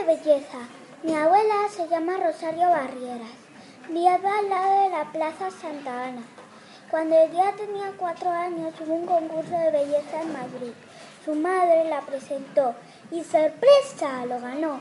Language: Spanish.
De belleza. Mi abuela se llama Rosario Barrieras. Vive al lado de la Plaza Santa Ana. Cuando ella tenía cuatro años hubo un concurso de belleza en Madrid. Su madre la presentó y sorpresa lo ganó.